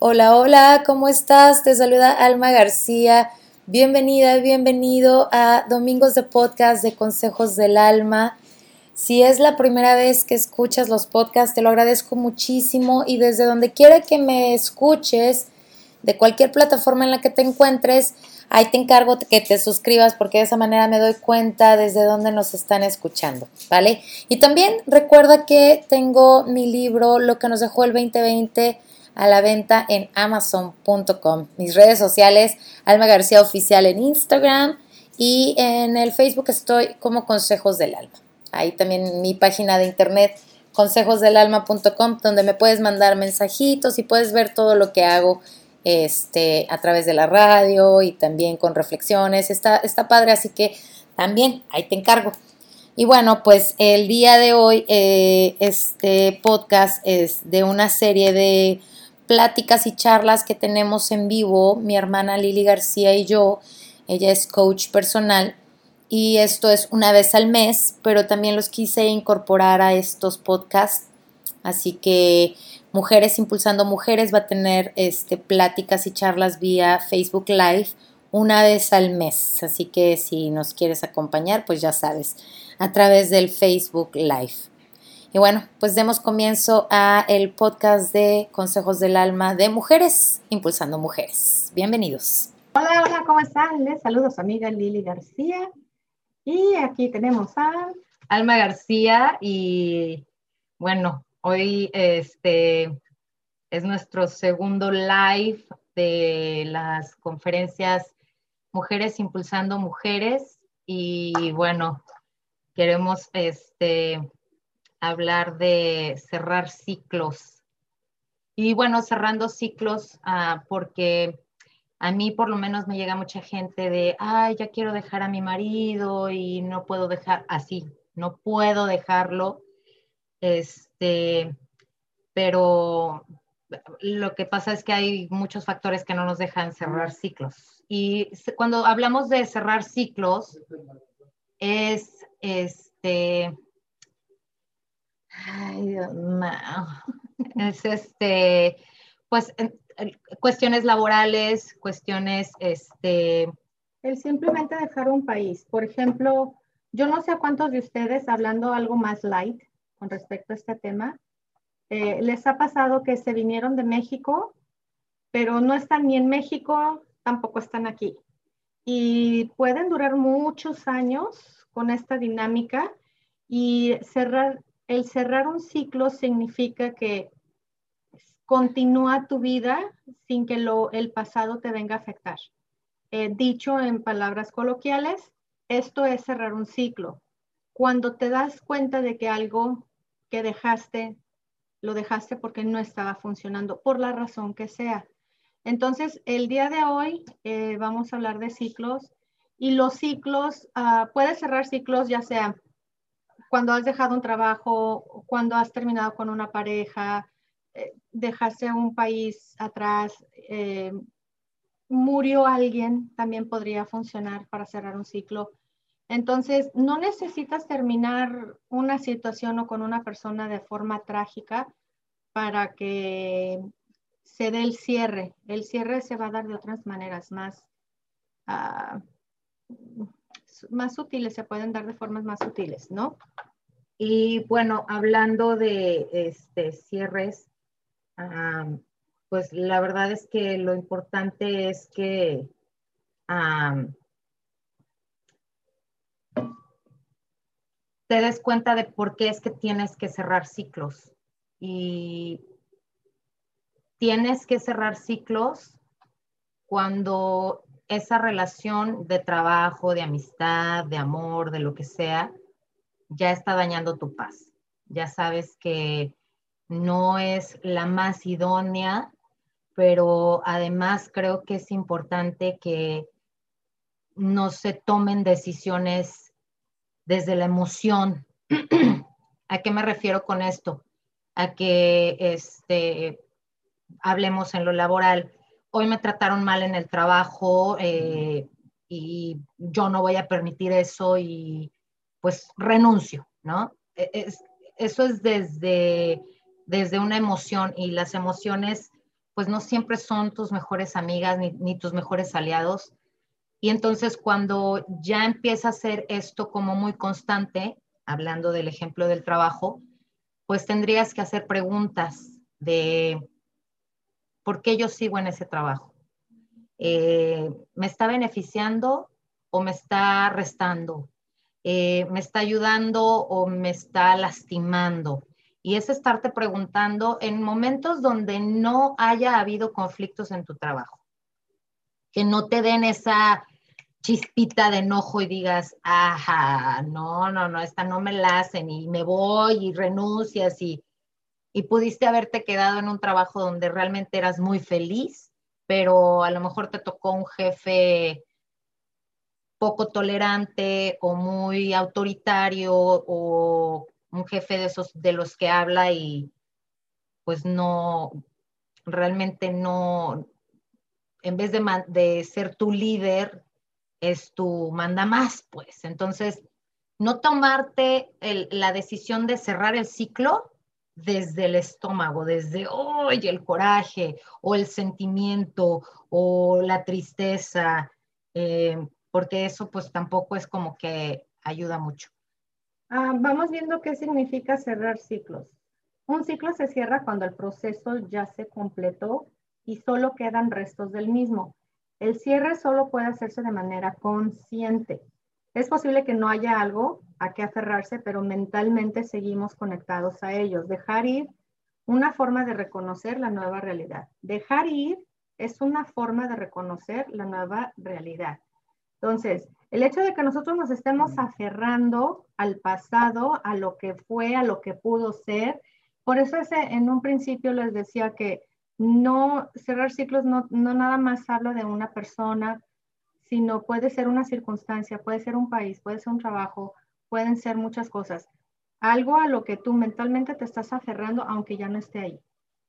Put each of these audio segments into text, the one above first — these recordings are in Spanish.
Hola, hola, ¿cómo estás? Te saluda Alma García. Bienvenida, bienvenido a Domingos de Podcast de Consejos del Alma. Si es la primera vez que escuchas los podcasts, te lo agradezco muchísimo y desde donde quiera que me escuches, de cualquier plataforma en la que te encuentres, ahí te encargo que te suscribas porque de esa manera me doy cuenta desde dónde nos están escuchando, ¿vale? Y también recuerda que tengo mi libro, Lo que nos dejó el 2020 a la venta en amazon.com. Mis redes sociales, Alma García Oficial en Instagram y en el Facebook estoy como Consejos del Alma. Ahí también mi página de internet consejosdelalma.com donde me puedes mandar mensajitos y puedes ver todo lo que hago este, a través de la radio y también con reflexiones. Está, está padre, así que también ahí te encargo. Y bueno, pues el día de hoy eh, este podcast es de una serie de pláticas y charlas que tenemos en vivo, mi hermana Lili García y yo. Ella es coach personal y esto es una vez al mes, pero también los quise incorporar a estos podcasts. Así que Mujeres Impulsando Mujeres va a tener este, pláticas y charlas vía Facebook Live una vez al mes. Así que si nos quieres acompañar, pues ya sabes, a través del Facebook Live. Y bueno, pues demos comienzo a el podcast de Consejos del Alma de Mujeres Impulsando Mujeres. Bienvenidos. Hola, hola, ¿cómo están? Les saludos amiga Lili García. Y aquí tenemos a Alma García y bueno, hoy este es nuestro segundo live de las conferencias Mujeres Impulsando Mujeres y bueno, queremos este hablar de cerrar ciclos. Y bueno, cerrando ciclos, ah, porque a mí por lo menos me llega mucha gente de, ay, ya quiero dejar a mi marido y no puedo dejar así, no puedo dejarlo. Este, pero lo que pasa es que hay muchos factores que no nos dejan cerrar ciclos. Y cuando hablamos de cerrar ciclos, es este, Ay, Dios Es este, pues cuestiones laborales, cuestiones, este... El simplemente dejar un país. Por ejemplo, yo no sé a cuántos de ustedes, hablando algo más light con respecto a este tema, eh, les ha pasado que se vinieron de México, pero no están ni en México, tampoco están aquí. Y pueden durar muchos años con esta dinámica y cerrar, el cerrar un ciclo significa que continúa tu vida sin que lo, el pasado te venga a afectar. Eh, dicho en palabras coloquiales, esto es cerrar un ciclo. Cuando te das cuenta de que algo que dejaste, lo dejaste porque no estaba funcionando, por la razón que sea. Entonces, el día de hoy eh, vamos a hablar de ciclos y los ciclos, uh, puedes cerrar ciclos ya sea cuando has dejado un trabajo, cuando has terminado con una pareja, eh, dejaste un país atrás, eh, murió alguien, también podría funcionar para cerrar un ciclo. Entonces, no necesitas terminar una situación o con una persona de forma trágica para que se dé el cierre. El cierre se va a dar de otras maneras más, uh, más sutiles, se pueden dar de formas más sutiles, ¿no? Y bueno, hablando de este, cierres, pues la verdad es que lo importante es que te des cuenta de por qué es que tienes que cerrar ciclos. Y tienes que cerrar ciclos cuando esa relación de trabajo, de amistad, de amor, de lo que sea, ya está dañando tu paz. Ya sabes que no es la más idónea, pero además creo que es importante que no se tomen decisiones desde la emoción. ¿A qué me refiero con esto? A que este, hablemos en lo laboral hoy me trataron mal en el trabajo eh, y yo no voy a permitir eso y pues renuncio, ¿no? E, eso es desde, desde una emoción y las emociones pues no siempre son tus mejores amigas ni, ni tus mejores aliados. Y entonces cuando ya empieza a ser esto como muy constante, hablando del ejemplo del trabajo, pues tendrías que hacer preguntas de por qué yo sigo en ese trabajo. Eh, ¿Me está beneficiando o me está restando? Eh, ¿Me está ayudando o me está lastimando? Y es estarte preguntando en momentos donde no haya habido conflictos en tu trabajo, que no te den esa chispita de enojo y digas, ajá, no, no, no, esta no me la hacen y me voy y renuncias y, y pudiste haberte quedado en un trabajo donde realmente eras muy feliz, pero a lo mejor te tocó un jefe poco tolerante o muy autoritario o un jefe de esos de los que habla y pues no, realmente no, en vez de, de ser tu líder, es tu manda más, pues. Entonces, no tomarte la decisión de cerrar el ciclo desde el estómago, desde hoy el coraje o el sentimiento o la tristeza, eh, porque eso pues tampoco es como que ayuda mucho. Ah, vamos viendo qué significa cerrar ciclos. Un ciclo se cierra cuando el proceso ya se completó y solo quedan restos del mismo. El cierre solo puede hacerse de manera consciente. Es posible que no haya algo a qué aferrarse, pero mentalmente seguimos conectados a ellos. Dejar ir, una forma de reconocer la nueva realidad. Dejar ir es una forma de reconocer la nueva realidad. Entonces, el hecho de que nosotros nos estemos aferrando al pasado, a lo que fue, a lo que pudo ser, por eso ese, en un principio les decía que no, cerrar ciclos no, no nada más habla de una persona, sino puede ser una circunstancia, puede ser un país, puede ser un trabajo, pueden ser muchas cosas. Algo a lo que tú mentalmente te estás aferrando, aunque ya no esté ahí.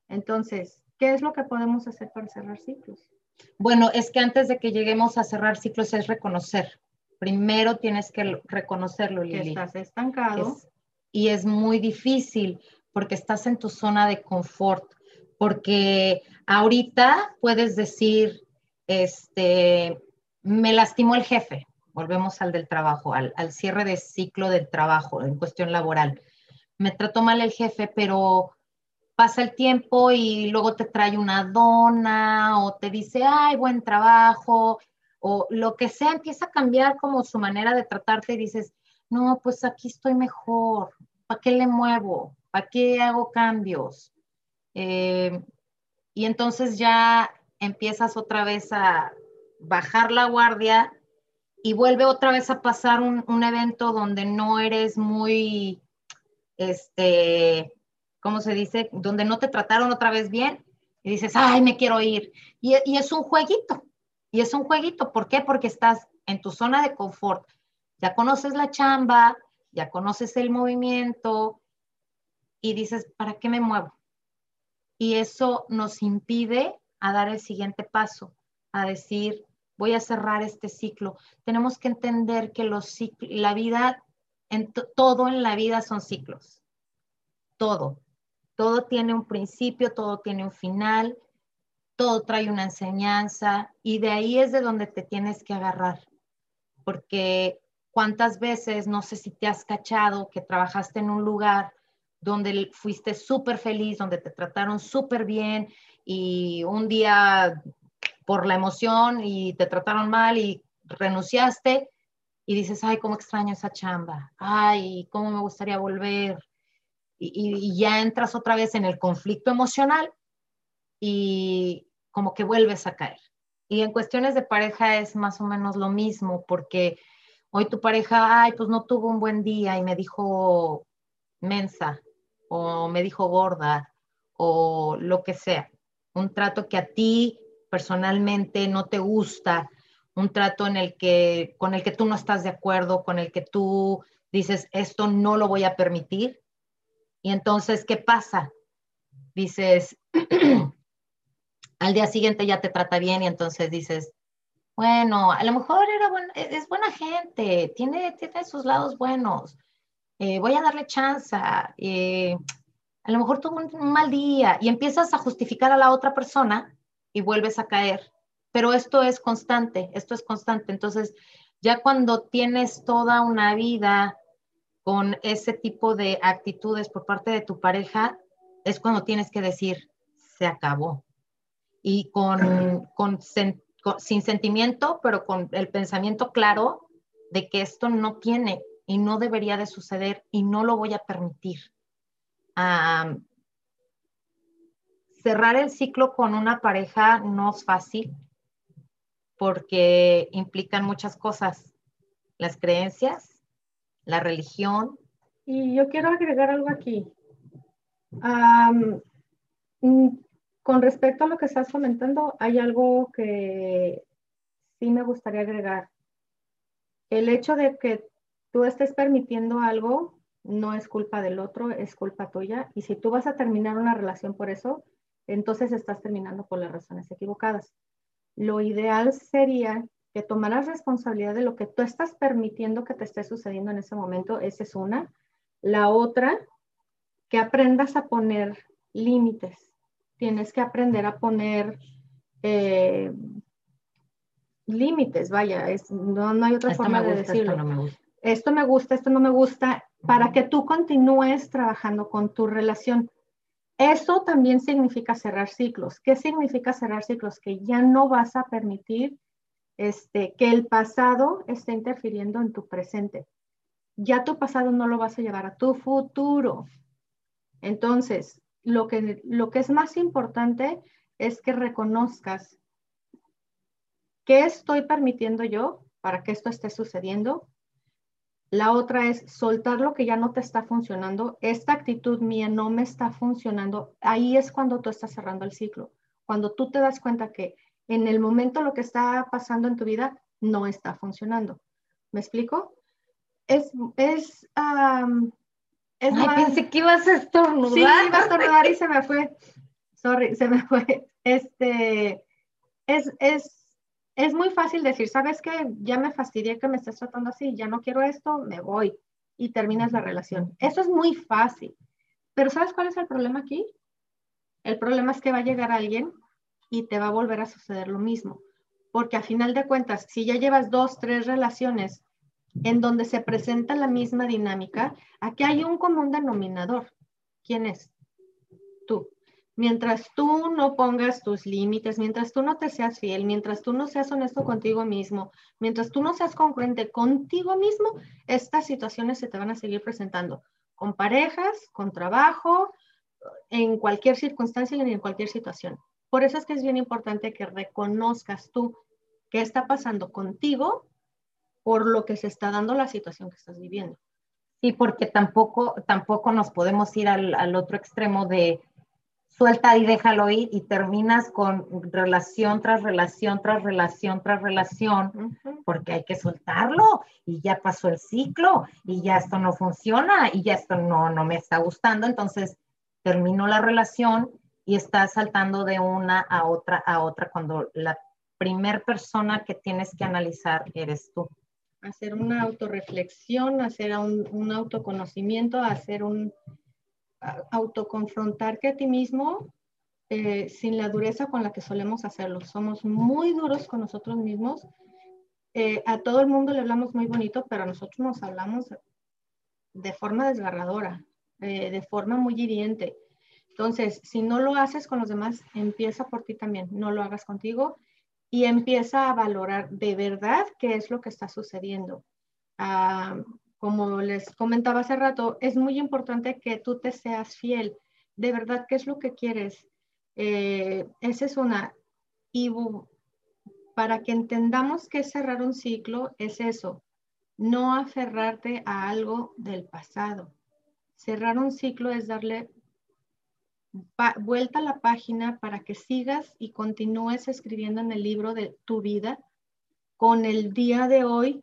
Entonces, ¿qué es lo que podemos hacer para cerrar ciclos? Bueno, es que antes de que lleguemos a cerrar ciclos es reconocer. Primero tienes que reconocerlo, Lili. Que estás estancado. y es muy difícil porque estás en tu zona de confort porque ahorita puedes decir, este, me lastimó el jefe, volvemos al del trabajo, al, cierre de ciclo del trabajo en cuestión laboral. Me trató mal el jefe, pero pasa el tiempo y luego te trae una dona o te dice, ay, buen trabajo, o lo que sea, empieza a cambiar como su manera de tratarte y dices, no, pues aquí estoy mejor, ¿para qué le muevo? ¿Para qué hago cambios? Eh, y entonces ya empiezas otra vez a bajar la guardia y vuelve otra vez a pasar un, evento donde no eres muy, este, ¿cómo se dice? Donde no te trataron otra vez bien y dices, ay, me quiero ir. Y, y es un jueguito, y es un jueguito. ¿Por qué? Porque estás en tu zona de confort. Ya conoces la chamba, ya conoces el movimiento y dices, ¿para qué me muevo? y eso nos impide a dar el siguiente paso, a decir, voy a cerrar este ciclo. Tenemos que entender que los la vida, en todo en la vida son ciclos. Todo. Todo tiene un principio, todo tiene un final, todo trae una enseñanza y de ahí es de donde te tienes que agarrar. Porque cuántas veces, no sé si te has cachado que trabajaste en un lugar donde fuiste súper feliz, donde te trataron súper bien y un día por la emoción y te trataron mal y renunciaste y dices, ay, cómo extraño esa chamba, ay, cómo me gustaría volver. Y, y, ya entras otra vez en el conflicto emocional y como que vuelves a caer. Y en cuestiones de pareja es más o menos lo mismo, porque hoy tu pareja, ay, pues no tuvo un buen día y me dijo mensa, o me dijo gorda o lo que sea. Un trato que a ti personalmente no te gusta, un trato en el que con el que tú no estás de acuerdo, con el que tú dices esto no lo voy a permitir. Y entonces, ¿qué pasa? Dices, al día siguiente ya te trata bien y entonces dices, bueno, a lo mejor era es buena gente, tiene, tiene sus lados buenos, eh, voy a darle chance, eh, a lo mejor tuvo un, mal día y empiezas a justificar a la otra persona y vuelves a caer. Pero esto es constante, esto es constante. Entonces, ya cuando tienes toda una vida con ese tipo de actitudes por parte de tu pareja, es cuando tienes que decir, se acabó. Y con, con, sin sentimiento, pero con el pensamiento claro de que esto no tiene y no debería de suceder y no lo voy a permitir cerrar el ciclo con una pareja no es fácil porque implican muchas cosas, las creencias, la religión. Y yo quiero agregar algo aquí. Mm, con respecto a lo que estás comentando, hay algo que sí me gustaría agregar. El hecho de que tú estés permitiendo algo no es culpa del otro, es culpa tuya. Y si tú vas a terminar una relación por eso, entonces estás terminando por las razones equivocadas. Lo ideal sería que tomaras responsabilidad de lo que tú estás permitiendo que te esté sucediendo en ese momento. Esa es una. La otra, que aprendas a poner límites. Tienes que aprender a poner eh, límites, vaya, no, hay otra forma de decirlo. esto me gusta, esto no me gusta, para que tú continúes trabajando con tu relación. Eso también significa cerrar ciclos. ¿Qué significa cerrar ciclos? Que ya no vas a permitir este, que el pasado esté interfiriendo en tu presente. Ya tu pasado no lo vas a llevar a tu futuro. Entonces, lo que, lo que es más importante es que reconozcas qué estoy permitiendo yo para que esto esté sucediendo la otra es soltar lo que ya no te está funcionando. Esta actitud mía no me está funcionando. Ahí es cuando tú estás cerrando el ciclo. Cuando tú te das cuenta que en el momento lo que está pasando en tu vida no está funcionando. ¿Me explico? Es, es, pensé que ibas a estornudar. Sí, iba a estornudar y se me fue. Sorry, se me fue. Este, es, es es muy fácil decir, ¿sabes qué? Ya me fastidié que me estés tratando así, ya no quiero esto, me voy y terminas la relación. Eso es muy fácil. Pero ¿sabes cuál es el problema aquí? El problema es que va a llegar alguien y te va a volver a suceder lo mismo. Porque a final de cuentas, si ya llevas dos, tres relaciones en donde se presenta la misma dinámica, aquí hay un común denominador. ¿Quién es? Tú mientras tú no pongas tus límites, mientras tú no te seas fiel, mientras tú no seas honesto contigo mismo, mientras tú no seas congruente contigo mismo, estas situaciones se te van a seguir presentando con parejas, con trabajo, en cualquier circunstancia y en cualquier situación. Por eso es que es bien importante que reconozcas tú qué está pasando contigo por lo que se está dando la situación que estás viviendo. Sí, porque tampoco, tampoco nos podemos ir al, al otro extremo de suelta y déjalo ir y terminas con relación tras relación tras relación tras relación, porque hay que soltarlo y ya pasó el ciclo y ya esto no funciona y ya esto no, no me está gustando, entonces terminó la relación y estás saltando de una a otra a otra cuando la primer persona que tienes que analizar eres tú. Hacer una autorreflexión, hacer un, un autoconocimiento, hacer un, autoconfrontarte a ti mismo eh, sin la dureza con la que solemos hacerlo. Somos muy duros con nosotros mismos. Eh, a todo el mundo le hablamos muy bonito, pero a nosotros nos hablamos de forma desgarradora, eh, de forma muy hiriente. Entonces, si no lo haces con los demás, empieza por ti también. No lo hagas contigo y empieza a valorar de verdad qué es lo que está sucediendo. Ah, como les comentaba hace rato, es muy importante que tú te seas fiel. De verdad, ¿qué es lo que quieres? Eh, esa es una. Y para que entendamos que cerrar un ciclo es eso, no aferrarte a algo del pasado. Cerrar un ciclo es darle vuelta a la página para que sigas y continúes escribiendo en el libro de tu vida con el día de hoy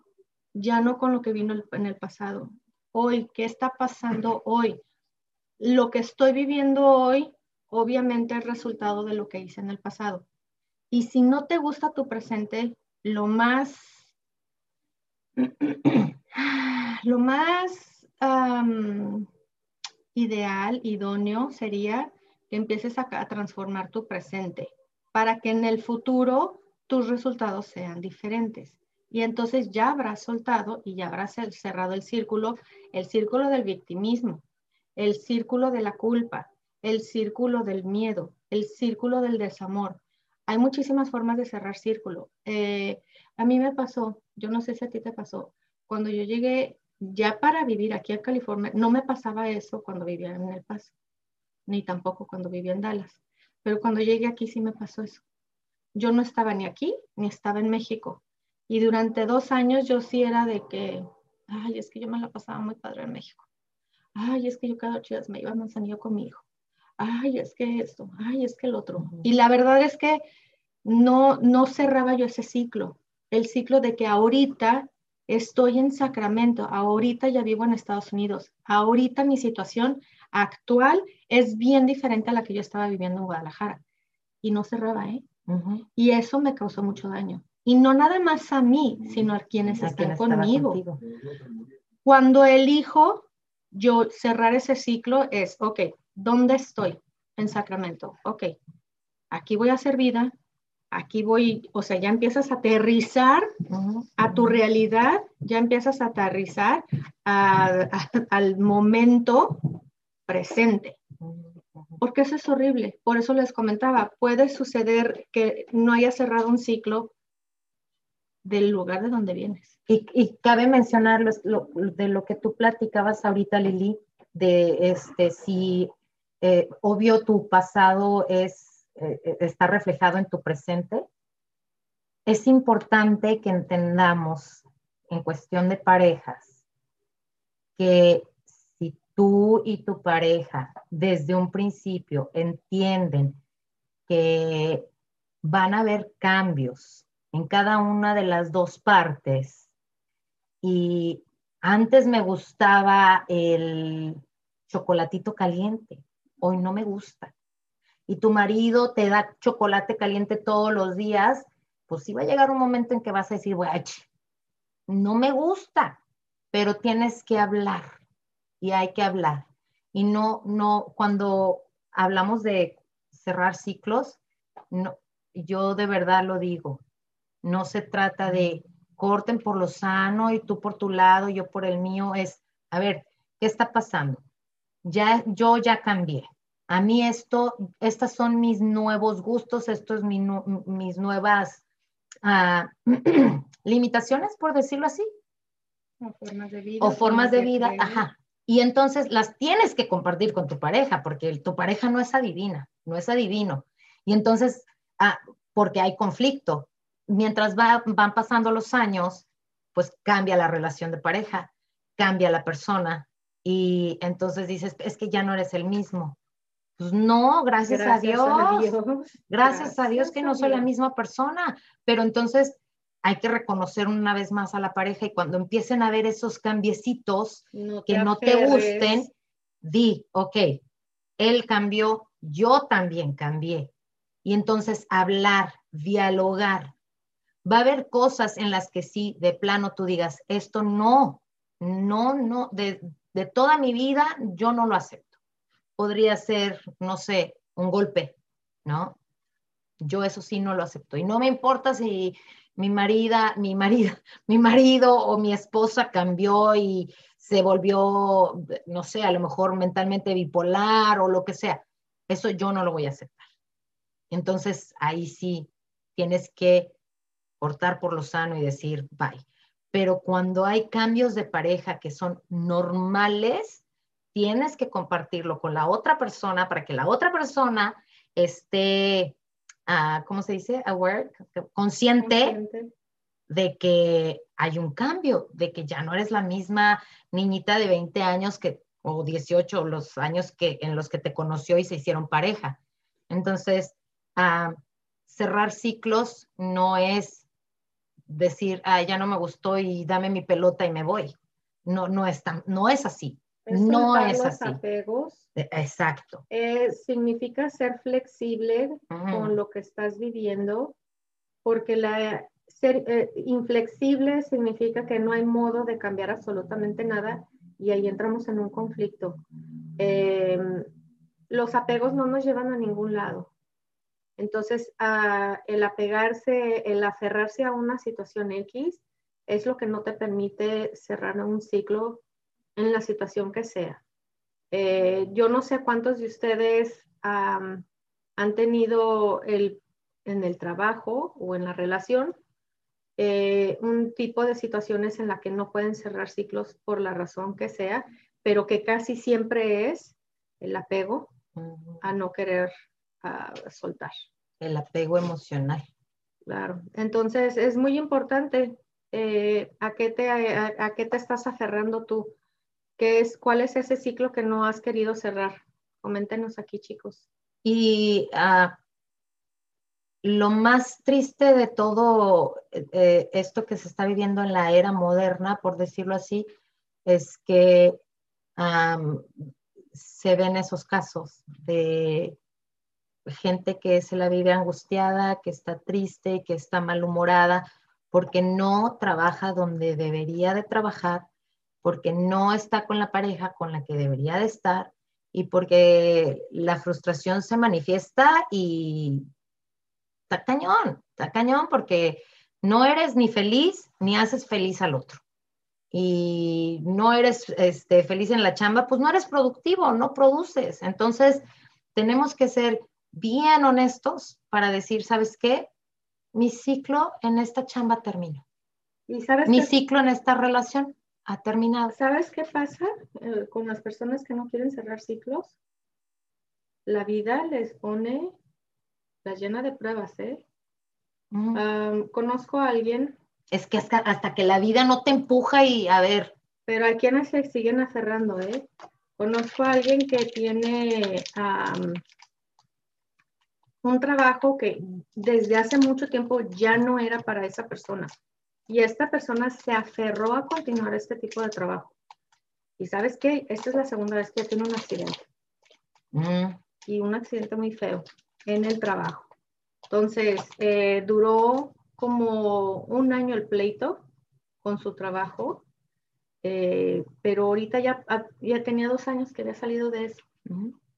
ya no con lo que vino en el pasado. Hoy, ¿qué está pasando hoy? Lo que estoy viviendo hoy, obviamente, es resultado de lo que hice en el pasado. Y si no te gusta tu presente, lo más, lo más ideal, idóneo, sería que empieces a, a transformar tu presente para que en el futuro tus resultados sean diferentes. Y entonces ya habrás soltado y ya habrás cerrado el círculo, el círculo del victimismo, el círculo de la culpa, el círculo del miedo, el círculo del desamor. Hay muchísimas formas de cerrar círculo. Eh, a mí me pasó, yo no sé si a ti te pasó, cuando yo llegué ya para vivir aquí en California, no me pasaba eso cuando vivía en El Paso, ni tampoco cuando vivía en Dallas, pero cuando llegué aquí sí me pasó eso. Yo no estaba ni aquí, ni estaba en México. Y durante dos años yo sí era de que, ay, es que yo me la pasaba muy padre en México. Ay, es que yo cada ocho días me iba a Manzanillo con mi hijo. Ay, es que esto, ay, es que el otro. Y la verdad es que no, no cerraba yo ese ciclo. El ciclo de que ahorita estoy en Sacramento, ahorita ya vivo en Estados Unidos, ahorita mi situación actual es bien diferente a la que yo estaba viviendo en Guadalajara. Y no cerraba, ¿eh? Y eso me causó mucho daño. Y no nada más a mí, sino a quienes están conmigo. Cuando elijo yo cerrar ese ciclo es, ok, ¿dónde estoy? En Sacramento. Ok, aquí voy a hacer vida, aquí voy, o sea, ya empiezas a aterrizar a tu realidad, ya empiezas a aterrizar al momento presente. Porque eso es horrible. Por eso les comentaba, puede suceder que no haya cerrado un ciclo del lugar de donde vienes. Y, cabe mencionar de lo que tú platicabas ahorita, Lili, de este, si eh, obvio tu pasado es, eh, está reflejado en tu presente, es importante que entendamos en cuestión de parejas que si tú y tu pareja desde un principio entienden que van a haber cambios en cada una de las dos partes. Y antes me gustaba el chocolatito caliente, hoy no me gusta. Y tu marido te da chocolate caliente todos los días, pues sí va a llegar un momento en que vas a decir, no me gusta, pero tienes que hablar y hay que hablar. Y no, no, cuando hablamos de cerrar ciclos, no, yo de verdad lo digo, no se trata de corten por lo sano y tú por tu lado, yo por el mío. Es, a ver, ¿qué está pasando? Ya, yo ya cambié. A mí esto, estas son mis nuevos gustos, esto es mis nuevas ah, limitaciones, por decirlo así. O formas de vida. O formas de vida, ajá. Y entonces las tienes que compartir con tu pareja, porque tu pareja no es adivina, no es adivino. Y entonces, ah, porque hay conflicto, mientras van pasando los años, pues cambia la relación de pareja, cambia la persona y entonces dices, es que ya no eres el mismo. Pues no, gracias, a, Dios, Gracias, a Dios que no soy la misma persona, pero entonces hay que reconocer una vez más a la pareja y cuando empiecen a ver esos cambiecitos que no te gusten, di, ok, él cambió, yo también cambié. Y entonces hablar, dialogar, va a haber cosas en las que sí, de plano tú digas, esto no, no, no, de, toda mi vida yo no lo acepto. Podría ser, no sé, un golpe, ¿no? Yo eso sí no lo acepto. Y no me importa si mi marida, mi marido, mi marido o mi esposa cambió y se volvió, no sé, a lo mejor mentalmente bipolar o lo que sea. Eso yo no lo voy a aceptar. Entonces, ahí sí tienes que cortar por lo sano y decir bye. Pero cuando hay cambios de pareja que son normales, tienes que compartirlo con la otra persona para que la otra persona esté, uh, ¿cómo se dice? Aware, consciente, de que hay un cambio, de que ya no eres la misma niñita de 20 años que, o 18, los años que, en los que te conoció y se hicieron pareja. Entonces, uh, cerrar ciclos no es decir, ah, ya no me gustó y dame mi pelota y me voy. No, no es, tan, no es así. no es así. apegos. Exacto. Eh, significa ser flexible con lo que estás viviendo, porque la, ser eh, inflexible significa que no hay modo de cambiar absolutamente nada y ahí entramos en un conflicto. Em, los apegos no nos llevan a ningún lado. Entonces, el apegarse, el aferrarse a una situación X es lo que no te permite cerrar un ciclo en la situación que sea. Eh, yo no sé cuántos de ustedes han tenido el, en el trabajo o en la relación eh, un tipo de situaciones en la que no pueden cerrar ciclos por la razón que sea, pero que casi siempre es el apego a no querer soltar. El apego emocional. Claro, entonces es muy importante eh, ¿a, qué te, a, qué te estás aferrando tú. ¿Qué es, ¿Cuál es ese ciclo que no has querido cerrar? Coméntenos aquí, chicos. Y uh, lo más triste de todo eh, esto que se está viviendo en la era moderna, por decirlo así, es que se ven esos casos de gente que se la vive angustiada, que está triste, que está malhumorada, porque no trabaja donde debería de trabajar, porque no está con la pareja con la que debería de estar y porque la frustración se manifiesta y está cañón, está cañón porque no eres ni feliz ni haces feliz al otro. Y no eres este, feliz en la chamba, pues no eres productivo, no produces. Entonces, tenemos que ser bien honestos para decir, ¿sabes qué? Mi ciclo en esta chamba terminó. ¿Y sabes Mi ciclo en esta relación ha terminado. ¿Sabes qué pasa eh, con las personas que no quieren cerrar ciclos? La vida les pone la llena de pruebas, ¿eh? conozco a alguien. Es que hasta, hasta, que la vida no te empuja y a ver. Pero hay quienes se siguen aferrando, ¿eh? Conozco a alguien que tiene un trabajo que desde hace mucho tiempo ya no era para esa persona. Y esta persona se aferró a continuar este tipo de trabajo. Y sabes qué? Esta es la segunda vez que tiene un accidente. Y un accidente muy feo en el trabajo. Entonces, eh, duró como un año el pleito con su trabajo, eh, pero ahorita ya, ya tenía dos años que había salido de eso.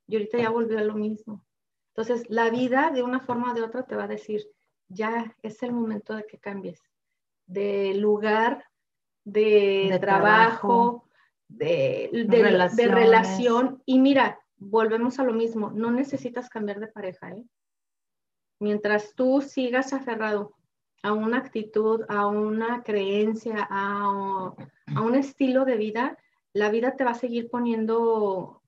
Y ahorita ya volvió a lo mismo. Entonces, la vida de una forma o de otra te va a decir, ya es el momento de que cambies de lugar, de, trabajo, de, de, relación. Y mira, volvemos a lo mismo, no necesitas cambiar de pareja. ¿eh? Mientras tú sigas aferrado a una actitud, a una creencia, a, un estilo de vida, la vida te va a seguir poniendo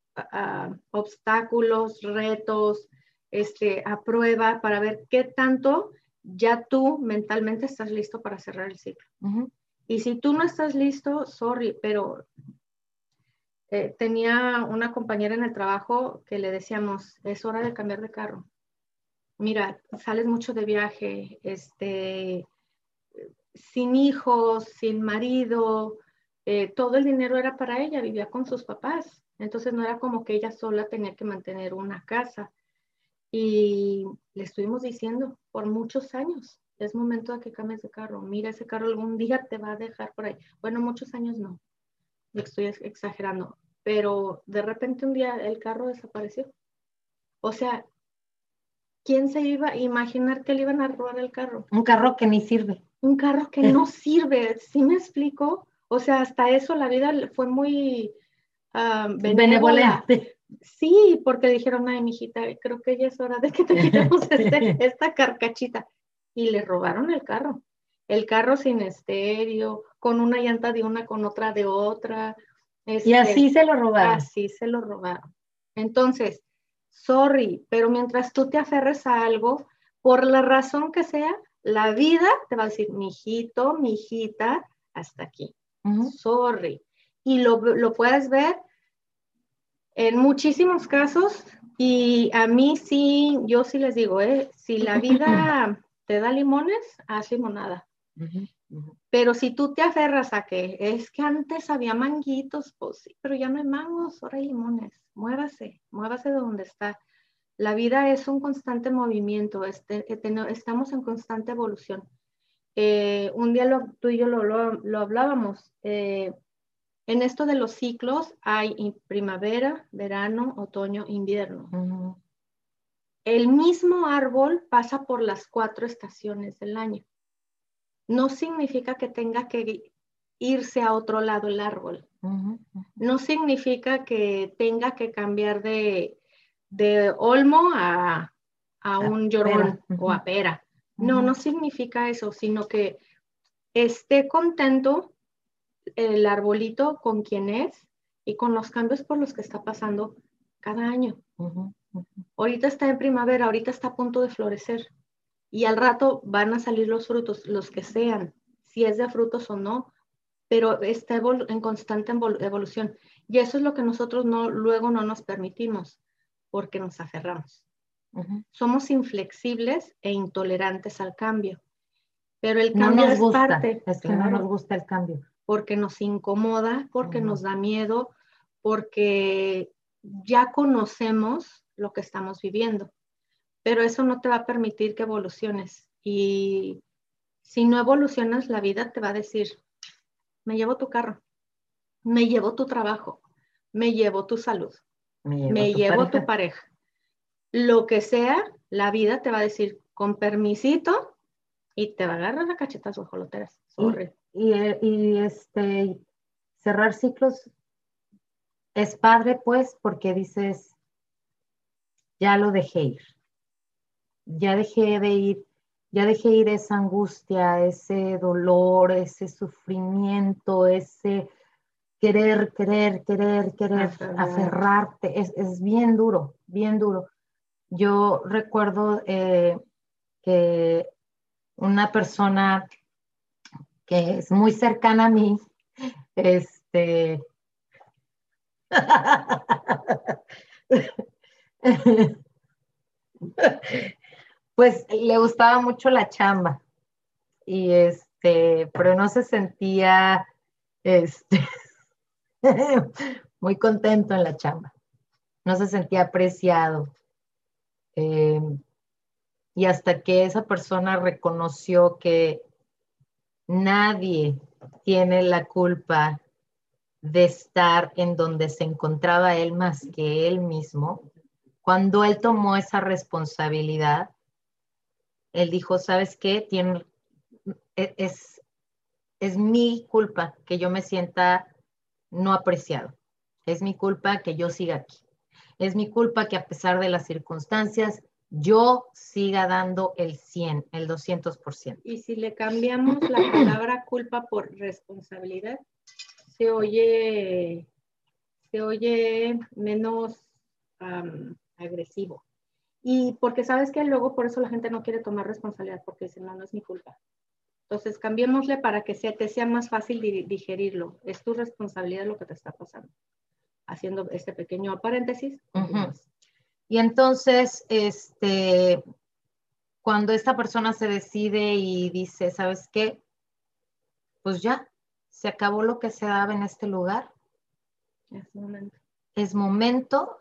obstáculos, retos, este, a prueba para ver qué tanto ya tú mentalmente estás listo para cerrar el ciclo. Y si tú no estás listo, sorry, pero eh, tenía una compañera en el trabajo que le decíamos, es hora de cambiar de carro. Mira, sales mucho de viaje, este, sin hijos, sin marido, eh, todo el dinero era para ella, vivía con sus papás. Entonces no era como que ella sola tenía que mantener una casa. Y le estuvimos diciendo por muchos años, es momento de que cambies de carro. Mira, ese carro algún día te va a dejar por ahí. Bueno, muchos años no, estoy exagerando, pero de repente un día el carro desapareció. O sea, ¿quién se iba a imaginar que le iban a robar el carro? Un carro que ni sirve. Un carro que no sirve, ¿sí me explico? O sea, hasta eso la vida fue muy uh, benevolente. Sí, porque dijeron, ay, mijita, creo que ya es hora de que te quitemos este, esta carcachita. Y le robaron el carro. El carro sin estéreo, con una llanta de una, con otra de otra. y este, así se lo robaron. Así se lo robaron. Entonces, sorry, pero mientras tú te aferres a algo, por la razón que sea, la vida te va a decir, mijito, mijita, hasta aquí. Sorry. Y lo, lo puedes ver en muchísimos casos, y a mí sí, yo sí les digo, ¿eh? si la vida te da limones, haz limonada. Pero si tú te aferras a que es que antes había manguitos, pues sí, pero ya no hay mangos, ahora hay limones. Muévase, muévase de donde está. La vida es un constante movimiento, este, estamos en constante evolución. Eh, un día lo, tú y yo lo, lo, hablábamos. Eh, En esto de los ciclos hay primavera, verano, otoño, invierno. El mismo árbol pasa por las cuatro estaciones del año. No significa que tenga que irse a otro lado el árbol. No significa que tenga que cambiar de, olmo a, un llorón o a pera. No, no significa eso, sino que esté contento el arbolito con quien es y con los cambios por los que está pasando cada año. Ahorita está en primavera, ahorita está a punto de florecer y al rato van a salir los frutos, los que sean, si es de frutos o no, pero está en constante evolución. Y eso es lo que nosotros no, luego no nos permitimos, porque nos aferramos. Somos inflexibles e intolerantes al cambio. Pero el cambio no nos es gusta, parte. Es que no nos gusta el cambio. Porque nos incomoda, porque nos da miedo, porque ya conocemos lo que estamos viviendo. Pero eso no te va a permitir que evoluciones. Y si no evolucionas, la vida te va a decir, me llevo tu carro, me llevo tu trabajo, me llevo tu salud, me llevo, tu, pareja. Lo que sea, la vida te va a decir con permisito y te va a agarrar la cachetas guajoloteras. Y, y, y este, cerrar ciclos es padre, pues, porque dices, ya lo dejé ir. Ya dejé de ir ya dejé ir esa angustia, ese dolor, ese sufrimiento, ese querer, querer, querer, querer, aferrarte. Es, bien duro, bien duro. Yo recuerdo eh, que una persona que es muy cercana a mí, este, pues le gustaba mucho la chamba y este, pero no se sentía este, muy contento en la chamba, no se sentía apreciado. Eh, y hasta que esa persona reconoció que nadie tiene la culpa de estar en donde se encontraba él más que él mismo, cuando él tomó esa responsabilidad, él dijo, ¿sabes qué? E, es, es mi culpa que yo me sienta no apreciado. Es mi culpa que yo siga aquí. Es mi culpa que a pesar de las circunstancias, yo siga dando el 100, el 200%. Y si le cambiamos la palabra culpa por responsabilidad, se oye, se oye menos agresivo. Y porque sabes que luego por eso la gente no quiere tomar responsabilidad, porque dice, no, no es mi culpa. Entonces, cambiémosle para que sea, te sea más fácil digerirlo. Es tu responsabilidad lo que te está pasando. Haciendo este pequeño paréntesis. Y entonces, este, cuando esta persona se decide y dice, ¿sabes qué? Pues ya, se acabó lo que se daba en este lugar. Es momento. Es momento.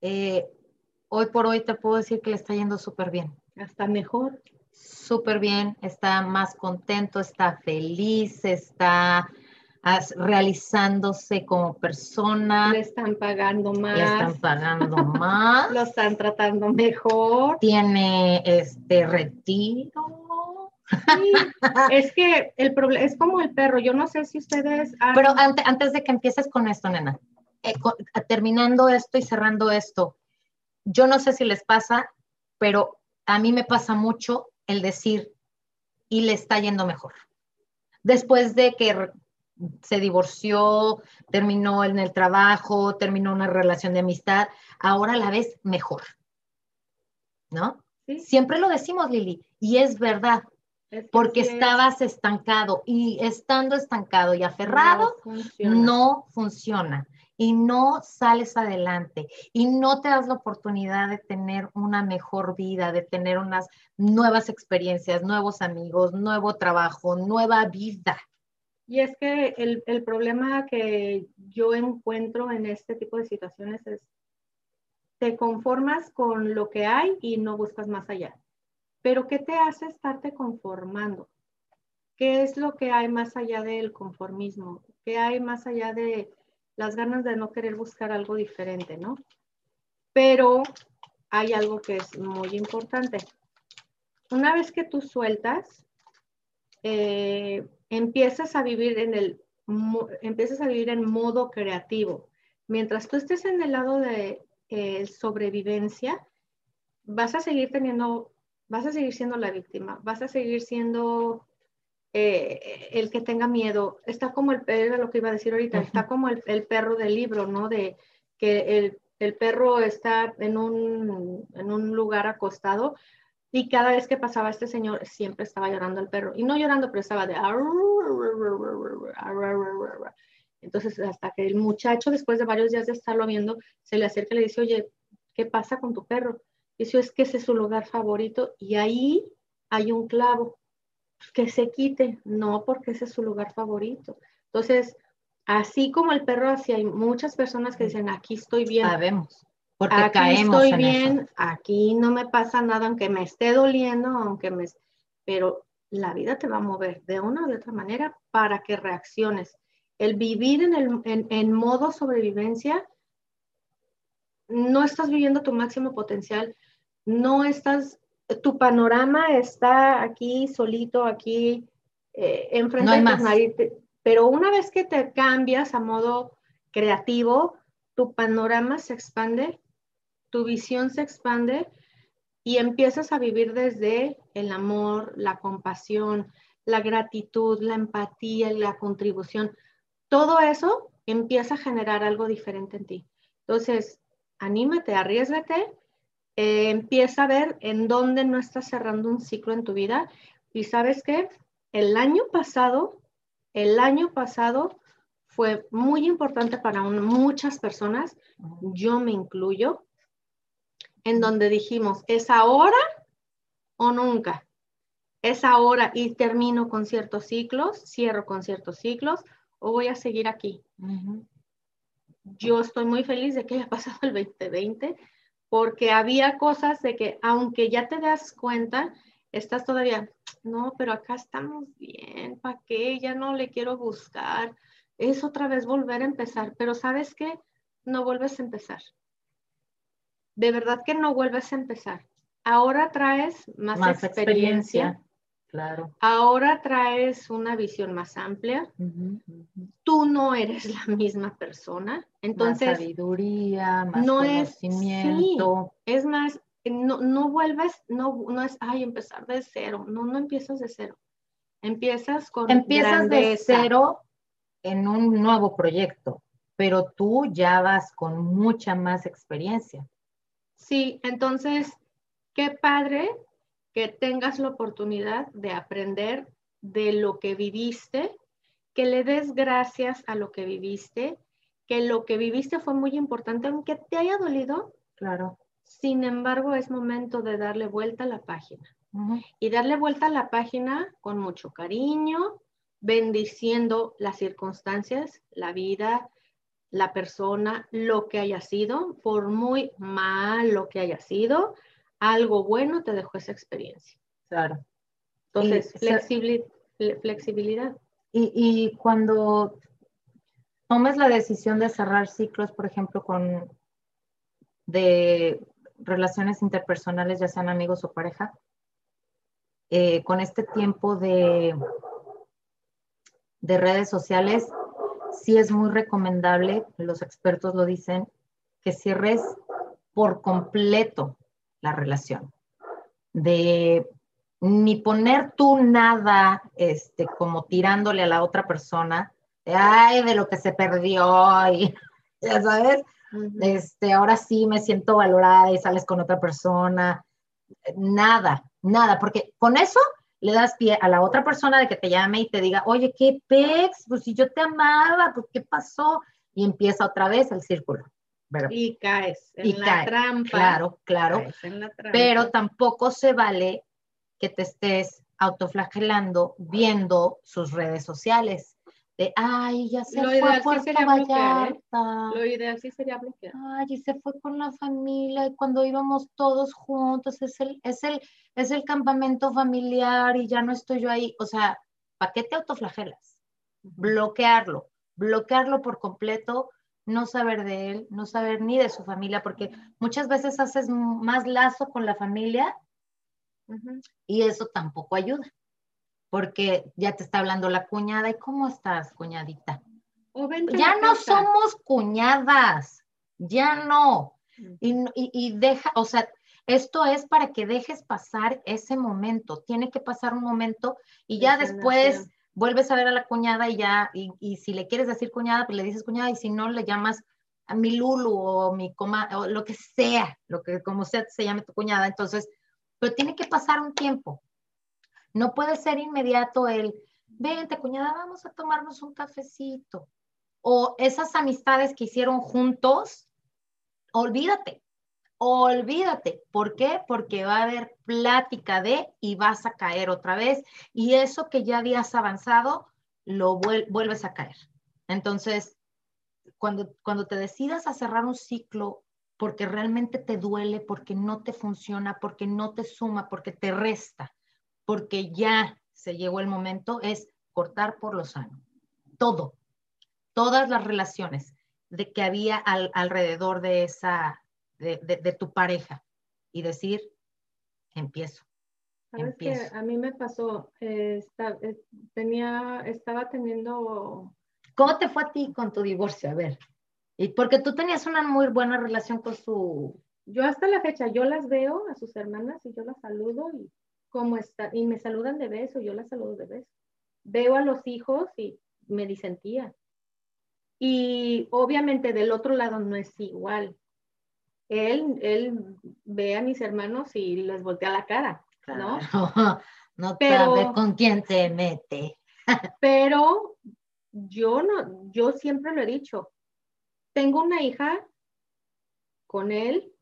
Eh, hoy por hoy te puedo decir que le está yendo súper bien. Hasta mejor. Súper bien, está más contento, está feliz, está realizándose como persona. Le están pagando más. Le están pagando más. Lo están tratando mejor. Tiene este retiro. Sí, es que el problema es como el perro. Yo no sé si ustedes. Pero antes de que empieces con esto, nena, eh, terminando esto y cerrando esto, yo no sé si les pasa, pero a mí me pasa mucho el decir, y le está yendo mejor. Después de que se divorció, terminó en el trabajo, terminó una relación de amistad, ahora la ves mejor. ¿No? Siempre lo decimos, Lili, y es verdad, porque estabas estancado y estando estancado y aferrado, no funciona y no sales adelante y no te das la oportunidad de tener una mejor vida, de tener unas nuevas experiencias, nuevos amigos, nuevo trabajo, nueva vida. Y es que el, el problema que yo encuentro en este tipo de situaciones es, te conformas con lo que hay y no buscas más allá. Pero ¿qué te hace estarte conformando? ¿Qué es lo que hay más allá del conformismo? ¿Qué hay más allá de las ganas de no querer buscar algo diferente, no? Pero hay algo que es muy importante. Una vez que tú sueltas, eh, empiezas a vivir en el empiezas a vivir en modo creativo. Mientras tú estés en el lado de eh, sobrevivencia, vas a seguir teniendo, vas a seguir siendo la víctima, vas a seguir siendo eh, el que tenga miedo. Está como el, era lo que iba a decir ahorita, está como el, el, perro del libro, ¿no? De que el, el perro está en un, en un lugar acostado y cada vez que pasaba este señor siempre estaba llorando el perro. Y no llorando, pero estaba de... Entonces, hasta que el muchacho, después de varios días de estarlo viendo, se le acerca y le dice, oye, ¿qué pasa con tu perro? Y dice, es que ese es su lugar favorito. Y ahí hay un clavo. Que se quite. No, porque ese es su lugar favorito. Entonces, así como el perro, así hay muchas personas que dicen, aquí estoy bien. Sabemos. Porque aquí caemos estoy bien, aquí no me pasa nada, aunque me esté doliendo, aunque me... Pero la vida te va a mover de una u otra manera para que reacciones. El vivir en, el, en, modo sobrevivencia, no estás viviendo tu máximo potencial, no estás, tu panorama está aquí solito, aquí eh, enfrente no de nariz, pero una vez que te cambias a modo creativo, tu panorama se expande, tu visión se expande y empiezas a vivir desde el amor, la compasión, la gratitud, la empatía y la contribución todo eso empieza a generar algo diferente en ti. Entonces, anímate, arriesgate, eh, empieza a ver en dónde no estás cerrando un ciclo en tu vida. Y sabes que el año pasado, el año pasado fue muy importante para muchas personas, yo me incluyo, en donde dijimos, es ahora o nunca. Es ahora y termino con ciertos ciclos, cierro con ciertos ciclos, o voy a seguir aquí. Yo estoy muy feliz de que haya pasado el 2020 porque había cosas de que aunque ya te das cuenta, estás todavía, no, pero acá estamos bien, ¿para qué? Ya no le quiero buscar. Es otra vez volver a empezar, pero ¿sabes qué? No vuelves a empezar. De verdad que no vuelves a empezar. Ahora traes más, experiencia Claro. Ahora traes una visión más amplia. Tú no eres la misma persona. Entonces, más sabiduría, más conocimiento. Es, es más, no, no vuelves, no, no es, ay, empezar de cero. No, no empiezas de cero. Empiezas con Empiezas de cero en un nuevo proyecto, pero tú ya vas con mucha más experiencia. Sí, entonces, qué padre que tengas la oportunidad de aprender de lo que viviste, que le des gracias a lo que viviste, que lo que viviste fue muy importante, aunque te haya dolido. Claro. Sin embargo, es momento de darle vuelta a la página. Y darle vuelta a la página con mucho cariño, bendiciendo las circunstancias, la vida, la persona, lo que haya sido, por muy mal lo que haya sido, algo bueno te dejó esa experiencia. Claro. Entonces, flexibilidad. Y, y, cuando tomes la decisión de cerrar ciclos, por ejemplo, con de relaciones interpersonales, ya sean amigos o pareja, eh, con este tiempo de, de redes sociales, sí es muy recomendable, los expertos lo dicen, que cierres por completo la relación. De ni poner tú nada, este, como tirándole a la otra persona, de, ay, de lo que se perdió, y ya sabes, este, ahora sí me siento valorada y sales con otra persona. Nada, nada, porque con eso le das pie a la otra persona de que te llame y te diga, oye, qué pex, pues si yo te amaba, pues qué pasó, y empieza otra vez el círculo y caes en la trampa. Claro, claro. Pero tampoco se vale que te estés autoflagelando viendo sus redes sociales. De, ay, ya se fue a Puerto ¿eh? Vallarta. Lo ideal sí sería bloquear. Ay, y se fue con la familia y cuando íbamos todos juntos, es el, es el, es el campamento familiar y ya no estoy yo ahí. O sea, ¿para qué te autoflagelas? Bloquearlo. bloquearlo por completo, no saber de él, no saber ni de su familia, porque muchas veces haces más lazo con la familia y eso tampoco ayuda, porque ya te está hablando la cuñada y ¿cómo estás, cuñadita? ya no somos cuñadas, ya no. Y, y, deja, o sea, esto es para que dejes pasar ese momento. Tiene que pasar un momento y ya después vuelves a ver a la cuñada y ya, y, si le quieres decir cuñada, pues le dices cuñada y si no, le llamas a mi Lulu o mi coma, o lo que sea, lo que como sea se llame tu cuñada. Entonces, pero tiene que pasar un tiempo. No puede ser inmediato el, vente cuñada, vamos a tomarnos un cafecito. O esas amistades que hicieron juntos, olvídate, olvídate. ¿Por qué? Porque va a haber plática de y vas a caer otra vez y eso que ya habías avanzado, lo vuelves a caer. Entonces, cuando, cuando te decidas a cerrar un ciclo porque realmente te duele, porque no te funciona, porque no te suma, porque te resta, porque ya se llegó el momento, es cortar por lo sano. Todo, todas las relaciones de que había alrededor de esa, de, tu pareja y decir, empiezo. Sabes que a mí me pasó, eh, eh, tenía, estaba teniendo... ¿Cómo te fue a ti con tu divorcio? A ver. Y porque tú tenías una muy buena relación con su... Yo hasta la fecha, yo las veo a sus hermanas y yo las saludo y cómo está, y me saludan de beso, yo las saludo de beso. Veo a los hijos y me disentía. Y obviamente del otro lado no es igual él, él ve a mis hermanos y les voltea la cara, ¿no? no sabe con quién se mete. pero yo no, yo siempre lo he dicho. Tengo una hija con él,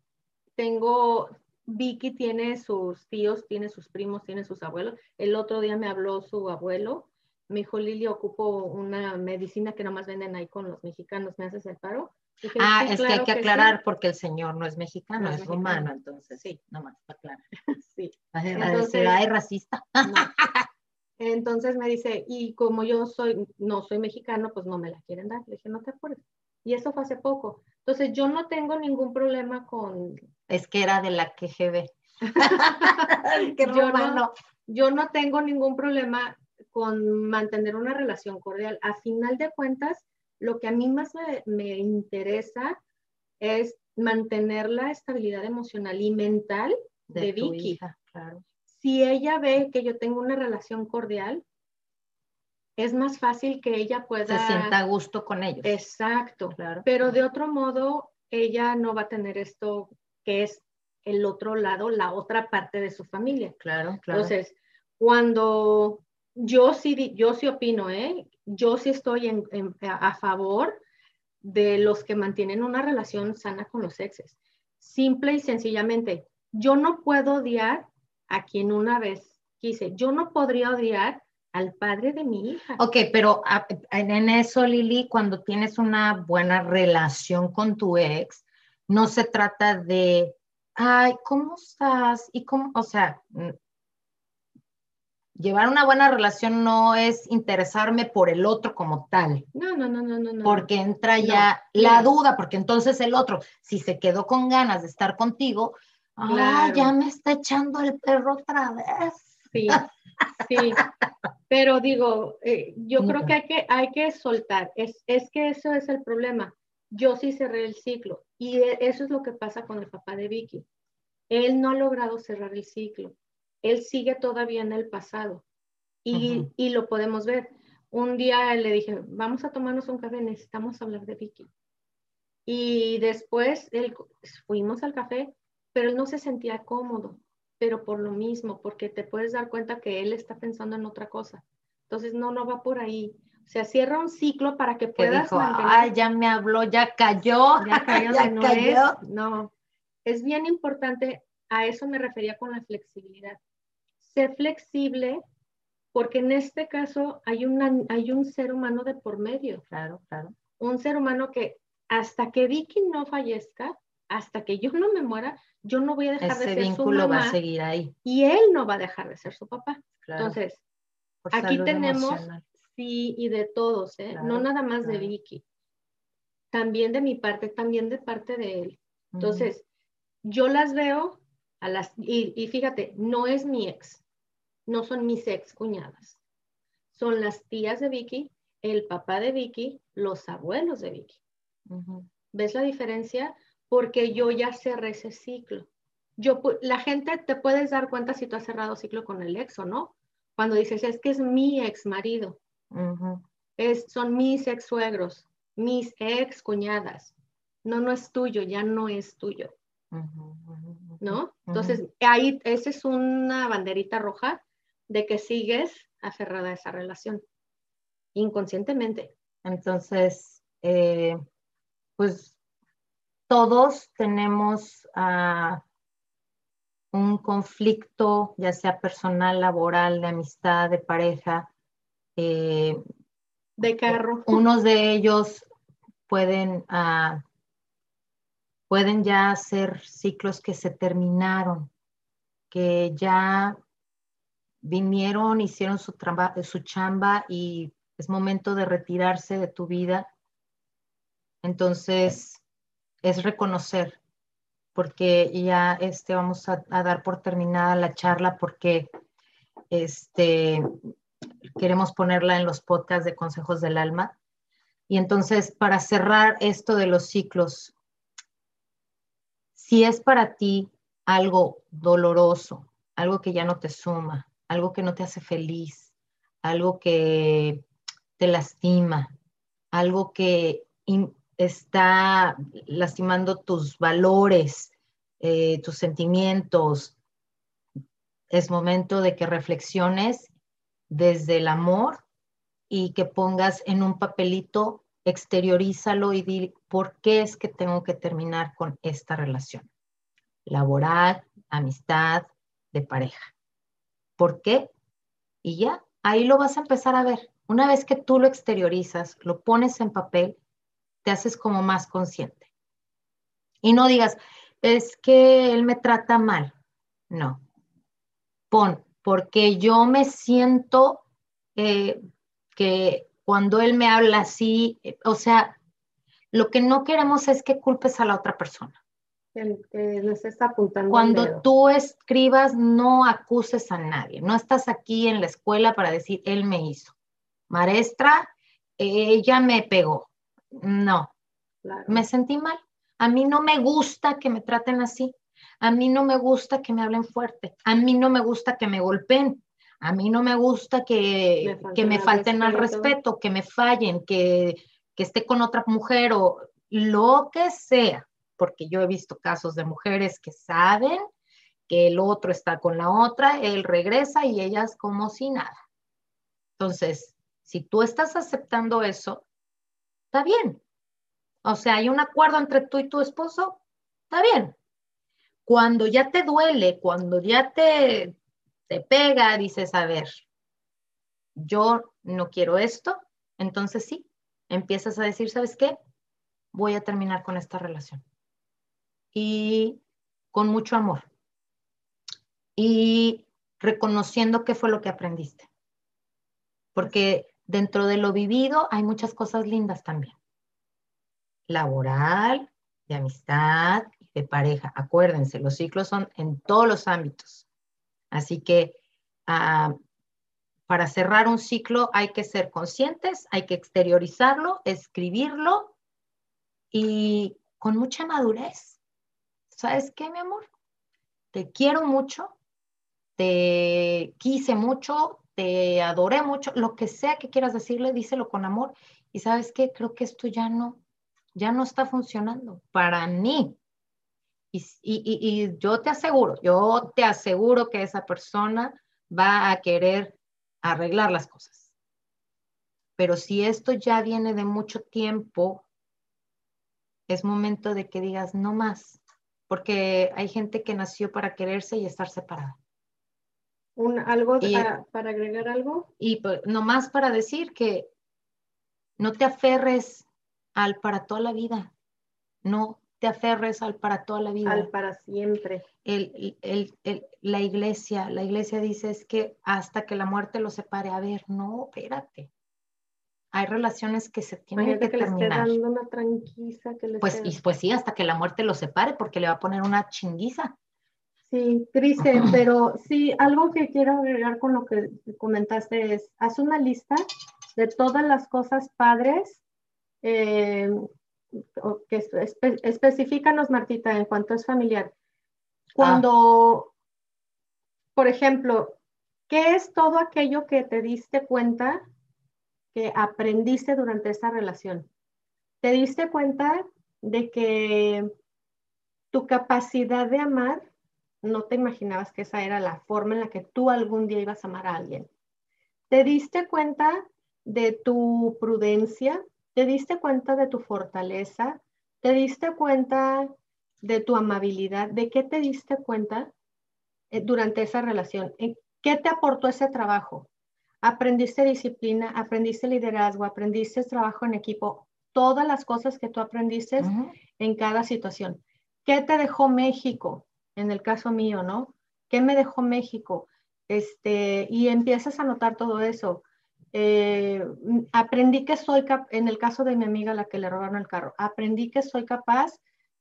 tengo, Vicky tiene sus tíos, tiene sus primos, tiene sus abuelos. El otro día me habló su abuelo, me dijo, Lili, ocupo una medicina que nomás venden ahí con los mexicanos, ¿me haces el paro? ah, es que hay que aclarar porque el señor no es mexicano, es, rumano, entonces sí, nomás para aclarar. sí. Entonces, hay racista. Entonces me dice, y como yo soy, no soy mexicano, pues no me la quieren dar. Le dije, no te apures. Y eso fue hace poco. Entonces yo no tengo ningún problema con... Es que era de la KGB. Qué yo, no, yo no tengo ningún problema con mantener una relación cordial. A final de cuentas, lo que a mí más me, interesa es mantener la estabilidad emocional y mental de, Vicky. Si ella ve que yo tengo una relación cordial, es más fácil que ella pueda... Se sienta a gusto con ellos. Exacto. Claro. Pero de otro modo, ella no va a tener esto que es el otro lado, la otra parte de su familia. Claro, claro. Entonces, cuando yo sí, yo sí opino, ¿eh? Yo sí estoy a favor de los que mantienen una relación sana con los exes. Simple y sencillamente, yo no puedo odiar a quien una vez quise. Yo no podría odiar al padre de mi hija. Ok, pero en eso, Lili, cuando tienes una buena relación con tu ex, no se trata de, ay, ¿cómo estás? Y cómo, o sea, llevar una buena relación no es interesarme por el otro como tal. No, no, no, no, no. Porque entra ya la duda, porque entonces el otro, si se quedó con ganas de estar contigo, ah, ya me está echando el perro otra vez. Sí, sí. Pero digo, eh, yo creo que hay que, hay que soltar. Es, es que eso es el problema. Yo sí cerré el ciclo y e, eso es lo que pasa con el papá de Vicky. Él no ha logrado cerrar el ciclo él sigue todavía en el pasado y, lo podemos ver. Un día le dije, vamos a tomarnos un café, necesitamos hablar de Vicky. Y después él, fuimos al café, pero él no se sentía cómodo, pero por lo mismo, porque te puedes dar cuenta que él está pensando en otra cosa. Entonces, no, no va por ahí. Sea, cierra un ciclo para que puedas dijo, Ah, ya me habló, ya cayó. Ya cayó, ya no cayó. no, es bien importante, a eso me refería con la flexibilidad ser flexible, porque en este caso hay, una, hay un ser humano de por medio. Claro, claro. Un ser humano que hasta que Vicky no fallezca, hasta que yo no me muera, yo no voy a dejar de ser vínculo su mamá, va a seguir ahí. Y él no va a dejar de ser su papá. Entonces, aquí tenemos, Sí, y de todos, ¿eh? no nada más de Vicky. También de mi parte, también de parte de él. Entonces, yo las veo a las, y, fíjate, no es mi ex, no son mis ex cuñadas, son las tías de Vicky, el papá de Vicky, los abuelos de Vicky. ¿Ves la diferencia? Porque yo ya cerré ese ciclo. Yo, la gente te puedes dar cuenta si tú has cerrado ciclo con el ex o no. Cuando dices, es que es mi ex marido, es, son mis ex suegros, mis ex cuñadas. No, no es tuyo, ya no es tuyo. ¿No? Entonces, ahí, esa es una banderita roja de que sigues aferrada a esa relación, inconscientemente. Entonces, eh, pues todos tenemos ah, un conflicto, ya sea personal, laboral, de amistad, de pareja, eh, de carro. Unos de ellos pueden, uh, pueden ya ser ciclos que se terminaron, que ya vinieron, hicieron su, su chamba y es momento de retirarse de tu vida. Entonces, es reconocer, porque ya este, vamos a, a dar por terminada la charla, porque este, queremos ponerla en los podcasts de Consejos del Alma. Y entonces, para cerrar esto de los ciclos, si es para ti algo doloroso, algo que ya no te suma, algo que no te hace feliz, algo que te lastima, algo que está lastimando tus valores, eh, tus sentimientos, es momento de que reflexiones desde el amor y que pongas en un papelito, exteriorízalo y di por qué es que tengo que terminar con esta relación laboral, amistad, de pareja. ¿Por qué? Y ya, ahí lo vas a empezar a ver. Una vez que tú lo exteriorizas, lo pones en papel, te haces como más consciente. Y no digas, es que él me trata mal. No. Pon, porque yo me siento eh, que cuando él me habla así, eh, o sea, lo que no queremos es que culpes a la otra persona. Que, nos está apuntando. Cuando tú escribas, no acuses a nadie. No estás aquí en la escuela para decir, él me hizo. Maestra, ella me pegó. No, me sentí mal. A mí no me gusta que me traten así. A mí no me gusta que me hablen fuerte. A mí no me gusta que me golpeen. A mí no me gusta que me, que me falten al respeto, que me fallen, que, que esté con otra mujer o lo que sea. Porque yo he visto casos de mujeres que saben que el otro está con la otra, él regresa y ellas como si nada. Entonces, si tú estás aceptando eso, está bien. O sea, hay un acuerdo entre tú y tu esposo, está bien. Cuando ya te duele, cuando ya te, te pega, dices, a ver, yo no quiero esto, entonces sí, empiezas a decir, ¿sabes qué? Voy a terminar con esta relación. Y con mucho amor. Y reconociendo qué fue lo que aprendiste. Porque dentro de lo vivido hay muchas cosas lindas también. Laboral, de amistad, de pareja. Acuérdense, los ciclos son en todos los ámbitos. Así que ah, para cerrar un ciclo hay que ser conscientes, hay que exteriorizarlo, escribirlo y con mucha madurez. ¿Sabes qué, mi amor? Te quiero mucho, te quise mucho, te adoré mucho, lo que sea que quieras decirle, díselo con amor. Y sabes qué, creo que esto ya no, ya no está funcionando para mí. Y, yo te aseguro, yo te aseguro que esa persona va a querer arreglar las cosas. Pero si esto ya viene de mucho tiempo, es momento de que digas no más, porque hay gente que nació para quererse y estar separada. Un, algo para agregar algo. Y pues, más para decir que no te aferres al para toda la vida. No te aferres al para toda la vida. Al para siempre. El, la iglesia, la iglesia dice es que hasta que la muerte lo separe. A ver, no, espérate. hay relaciones que se tienen que, que terminar. Le esté dando una tranquiza que le pues, y, pues sí, hasta que la muerte lo separe, porque le va a poner una chinguiza. Sí, triste, pero sí, algo que quiero agregar con lo que comentaste es, haz una lista de todas las cosas padres eh, que espe específicanos, Martita, en cuanto es familiar. Cuando, por ejemplo, ¿qué es todo aquello que te diste cuenta que aprendiste durante esa relación? ¿Te diste cuenta de que tu capacidad de amar, no te imaginabas que esa era la forma en la que tú algún día ibas a amar a alguien? ¿Te diste cuenta de tu prudencia? ¿Te diste cuenta de tu fortaleza? ¿Te diste cuenta de tu amabilidad? ¿De qué te diste cuenta eh, durante esa relación? ¿Qué te aportó ese trabajo? aprendiste disciplina, aprendiste liderazgo, aprendiste trabajo en equipo, todas las cosas que tú aprendiste en cada situación. ¿Qué te dejó México? En el caso mío, ¿no? ¿Qué me dejó México? Este, y empiezas a notar todo eso. Eh, aprendí que soy, en el caso de mi amiga, la que le robaron el carro, aprendí que soy capaz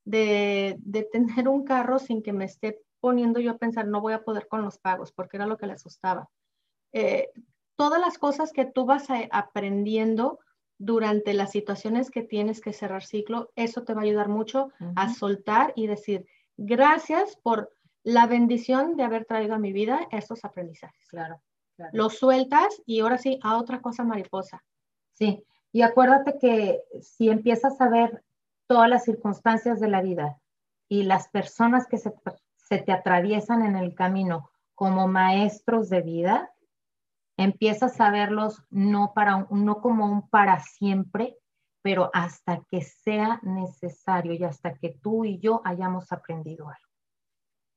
de, de, tener un carro sin que me esté poniendo yo a pensar, no voy a poder con los pagos, porque era lo que le asustaba. Eh, todas las cosas que tú vas aprendiendo durante las situaciones que tienes que cerrar ciclo, eso te va a ayudar mucho a soltar y decir, gracias por la bendición de haber traído a mi vida estos aprendizajes. Claro, Lo sueltas y ahora sí a otra cosa mariposa. Sí, y acuérdate que si empiezas a ver todas las circunstancias de la vida y las personas que se, se te atraviesan en el camino como maestros de vida, empiezas a verlos no, para no como un para siempre, pero hasta que sea necesario y hasta que tú y yo hayamos aprendido algo.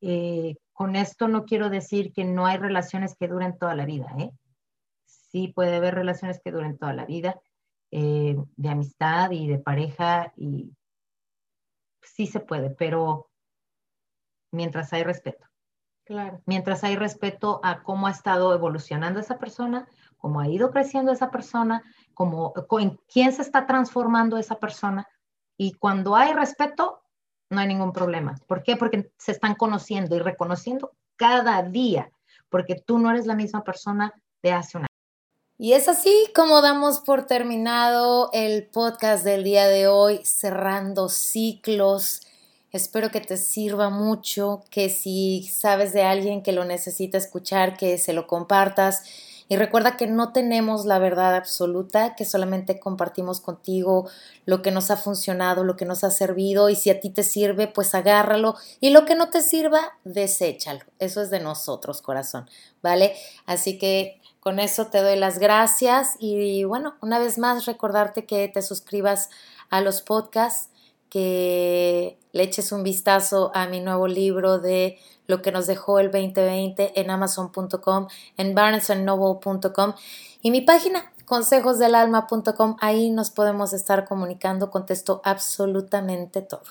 Eh, con esto no quiero decir que no hay relaciones que duren toda la vida, ¿eh? Sí puede haber relaciones que duren toda la vida, eh, de amistad y de pareja, y sí se puede, pero mientras hay respeto. Claro. Mientras hay respeto a cómo ha estado evolucionando esa persona, cómo ha ido creciendo esa persona, cómo, en quién se está transformando esa persona. Y cuando hay respeto, no hay ningún problema. ¿Por qué? Porque se están conociendo y reconociendo cada día, porque tú no eres la misma persona de hace un año. Y es así como damos por terminado el podcast del día de hoy, cerrando ciclos Espero que te sirva mucho, que si sabes de alguien que lo necesita escuchar, que se lo compartas. Y recuerda que no tenemos la verdad absoluta, que solamente compartimos contigo lo que nos ha funcionado, lo que nos ha servido. Y si a ti te sirve, pues agárralo. Y lo que no te sirva, deséchalo. Eso es de nosotros, corazón. ¿Vale? Así que con eso te doy las gracias. Y bueno, una vez más, recordarte que te suscribas a los podcasts que le eches un vistazo a mi nuevo libro de lo que nos dejó el 2020 en amazon.com, en barnesandnoble.com y mi página consejosdelalma.com. Ahí nos podemos estar comunicando, contesto absolutamente todo.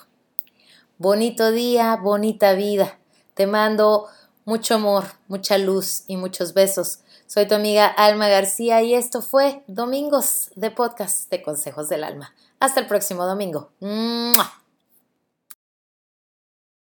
Bonito día, bonita vida. Te mando mucho amor, mucha luz y muchos besos. Soy tu amiga Alma García y esto fue Domingos de Podcast de Consejos del Alma. Hasta el próximo domingo.